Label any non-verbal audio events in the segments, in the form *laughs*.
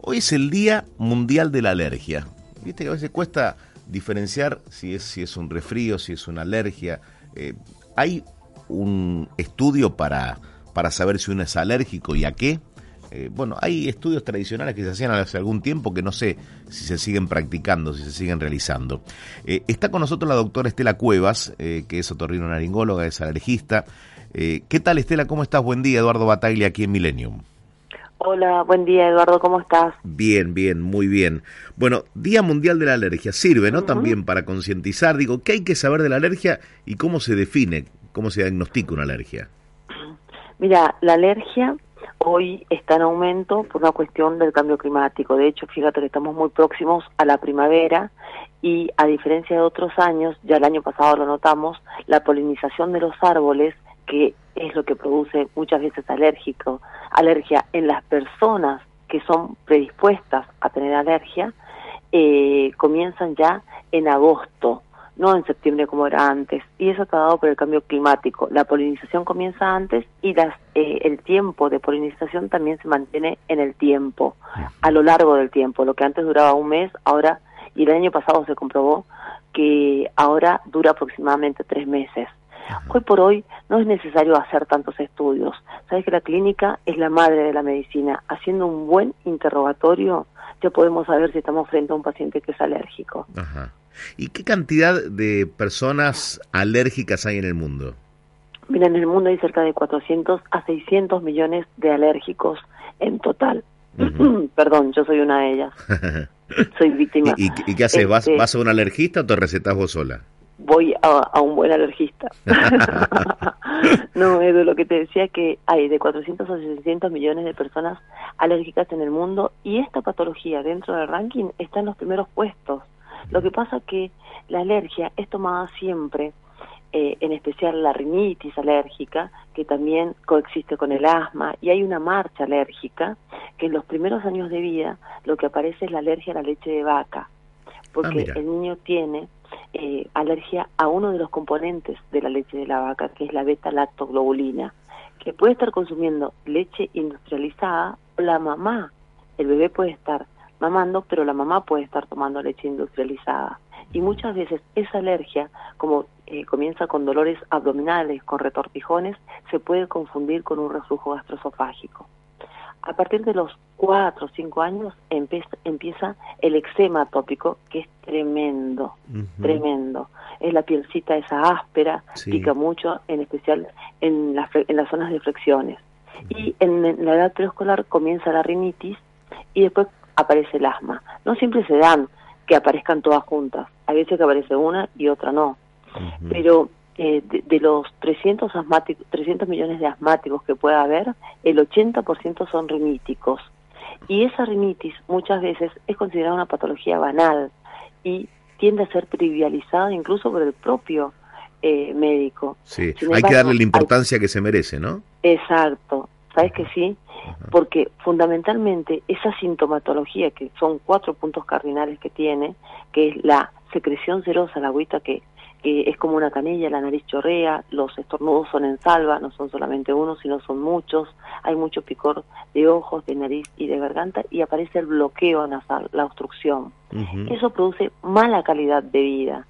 Hoy es el Día Mundial de la Alergia. Viste que a veces cuesta diferenciar si es, si es un resfrío, si es una alergia. Eh, ¿Hay un estudio para, para saber si uno es alérgico y a qué? Eh, bueno, hay estudios tradicionales que se hacían hace algún tiempo que no sé si se siguen practicando, si se siguen realizando. Eh, está con nosotros la doctora Estela Cuevas, que es otorrino-naringóloga, es alergista. ¿Qué tal Estela? ¿Cómo estás? Buen día, Eduardo Bataglia, aquí en Millennium. Hola, buen día Eduardo, ¿cómo estás? Bien, bien, muy bien. Bueno, Día Mundial de la Alergia, sirve, ¿no? También para concientizar, digo, ¿qué hay que saber de la alergia y cómo se define, cómo se diagnostica una alergia? Mira, la alergia hoy está en aumento por una cuestión del cambio climático. De hecho, fíjate que estamos muy próximos a la primavera y a diferencia de otros años, ya el año pasado lo notamos, la polinización de los árboles que es lo que produce muchas veces alérgico, alergia en las personas que son predispuestas a tener alergia, eh, comienzan ya en agosto, no en septiembre como era antes. Y eso está dado por el cambio climático. La polinización comienza antes y las, eh, el tiempo de polinización también se mantiene en el tiempo, a lo largo del tiempo. Lo que antes duraba un mes, ahora, y el año pasado se comprobó que ahora dura aproximadamente tres meses. Hoy por hoy no es necesario hacer tantos estudios. Sabes que la clínica es la madre de la medicina. Haciendo un buen interrogatorio ya podemos saber si estamos frente a un paciente que es alérgico. Ajá. ¿Y qué cantidad de personas alérgicas hay en el mundo? Mira, en el mundo hay cerca de 400 a 600 millones de alérgicos en total. *clears throat* Perdón, yo soy una de ellas. *laughs* soy víctima. ¿Y, qué haces? ¿Vas, este ¿Vas a un alergista o te recetas vos sola? Voy a, un buen alergista. *laughs* *laughs* no, Edu, lo que te decía es que hay de 400 a 600 millones de personas alérgicas en el mundo y esta patología dentro del ranking está en los primeros puestos. Lo que pasa que la alergia es tomada siempre, eh, en especial la rinitis alérgica, que también coexiste con el asma, y hay una marcha alérgica, que en los primeros años de vida lo que aparece es la alergia a la leche de vaca, porque ah, el niño tiene eh, alergia a uno de los componentes de la leche de la vaca, que es la beta-lactoglobulina, que puede estar consumiendo leche industrializada o la mamá. El bebé puede estar mamando, pero la mamá puede estar tomando leche industrializada. Y muchas veces esa alergia, como eh, comienza con dolores abdominales, con retortijones, se puede confundir con un reflujo gastroesofágico a partir de los 4 o 5 años empieza, el eczema atópico, que es tremendo, tremendo. Es la pielcita esa áspera, pica mucho, en especial en, en las zonas de flexiones. Y en la edad preescolar comienza la rinitis y después aparece el asma. No siempre se dan que aparezcan todas juntas. Hay veces que aparece una y otra no. Pero eh, de, los 300, asmáticos, 300 millones de asmáticos que pueda haber, el 80% son riníticos. Y esa rinitis muchas veces es considerada una patología banal y tiende a ser trivializada incluso por el propio eh, médico. Sí, hay que darle la importancia que se merece, ¿no? Exacto, ¿sabes que sí? Porque fundamentalmente esa sintomatología, que son cuatro puntos cardinales que tiene, que es la secreción cerosa, la agüita que que es como una canilla, la nariz chorrea, los estornudos son en salva, no son solamente uno, sino son muchos, hay mucho picor de ojos, de nariz y de garganta y aparece el bloqueo nasal, la obstrucción. Eso produce mala calidad de vida,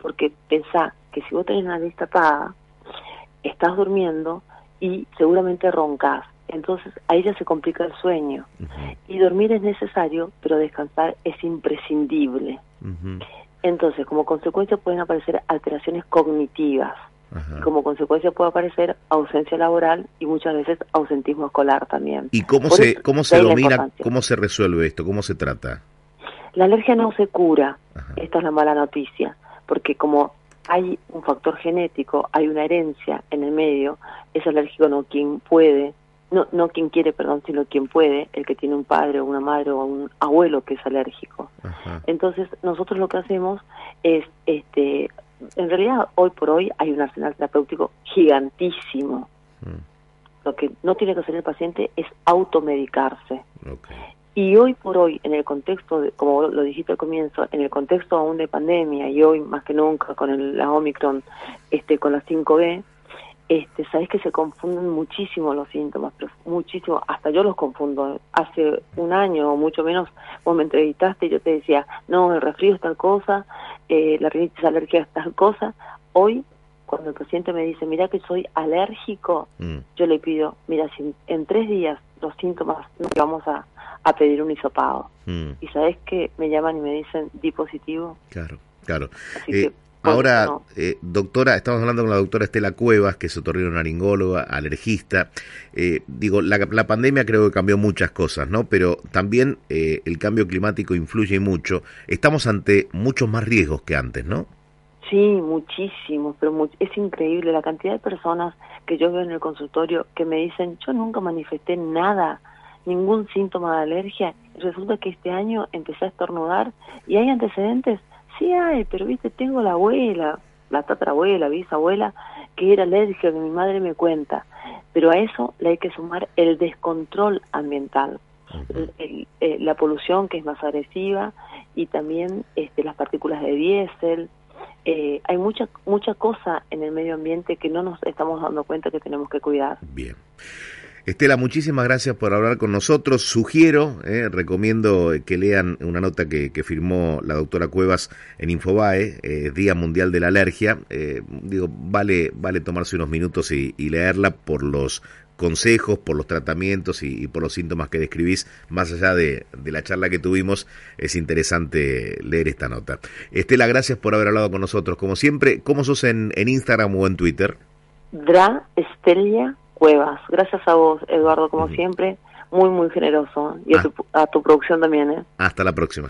porque pensá que si vos tenés la nariz tapada, estás durmiendo y seguramente roncas. Entonces ahí ya se complica el sueño. Y dormir es necesario, pero descansar es imprescindible. Entonces, como consecuencia pueden aparecer alteraciones cognitivas. como consecuencia puede aparecer ausencia laboral y muchas veces ausentismo escolar también. ¿Y cómo se, cómo se domina, cómo se resuelve esto, cómo se trata? La alergia no se cura, esta es la mala noticia, porque como hay un factor genético, hay una herencia en el medio, es alérgico no quien puede no, no quien quiere, perdón, sino quien puede, el que tiene un padre o una madre o un abuelo que es alérgico. Entonces, nosotros lo que hacemos es, este, en realidad, hoy por hoy hay un arsenal terapéutico gigantísimo. Mm. Lo que no tiene que hacer el paciente es automedicarse. Y hoy por hoy, en el contexto, de, como lo dijiste al comienzo, en el contexto aún de pandemia y hoy más que nunca con el, la Omicron, este, con la 5B, este, sabes que se confunden muchísimo los síntomas, pero muchísimo, hasta yo los confundo. Hace un año o mucho menos vos me entrevistaste y yo te decía, no, el resfrío es tal cosa, eh, la rinitis alergia es tal cosa. Hoy, cuando el paciente me dice, mira que soy alérgico, mm. yo le pido, mira, si en tres días los síntomas nos vamos a, a pedir un hisopado. Mm. Y sabes que me llaman y me dicen, di positivo. Claro, claro. Eh, Ahora, eh, doctora, estamos hablando con la doctora Estela Cuevas, que es otorrinolaringóloga, alergista. Eh, digo, la, pandemia creo que cambió muchas cosas, ¿no? Pero también eh, el cambio climático influye mucho. Estamos ante muchos más riesgos que antes, ¿no? Sí, muchísimos, pero es increíble la cantidad de personas que yo veo en el consultorio que me dicen, yo nunca manifesté nada, ningún síntoma de alergia. Resulta que este año empecé a estornudar y hay antecedentes Sí hay, pero viste, tengo la abuela, la tatarabuela, bisabuela, que era alérgica, que mi madre me cuenta. Pero a eso le hay que sumar el descontrol ambiental, eh, la polución que es más agresiva y también este, las partículas de diésel. Eh, hay mucha mucha cosa en el medio ambiente que no nos estamos dando cuenta que tenemos que cuidar. Bien. Estela, muchísimas gracias por hablar con nosotros. Sugiero, eh, recomiendo que lean una nota que, firmó la doctora Cuevas en Infobae, eh, Día Mundial de la Alergia. Eh, digo, vale, vale tomarse unos minutos y, leerla por los consejos, por los tratamientos y, por los síntomas que describís, más allá de, la charla que tuvimos, es interesante leer esta nota. Estela, gracias por haber hablado con nosotros. Como siempre, ¿cómo sos en, en Instagram o en Twitter? Dra Estelia Cuevas. Gracias a vos, Eduardo, como siempre, muy, muy generoso. Y a, ah. tu, a tu producción también. ¿eh? Hasta la próxima.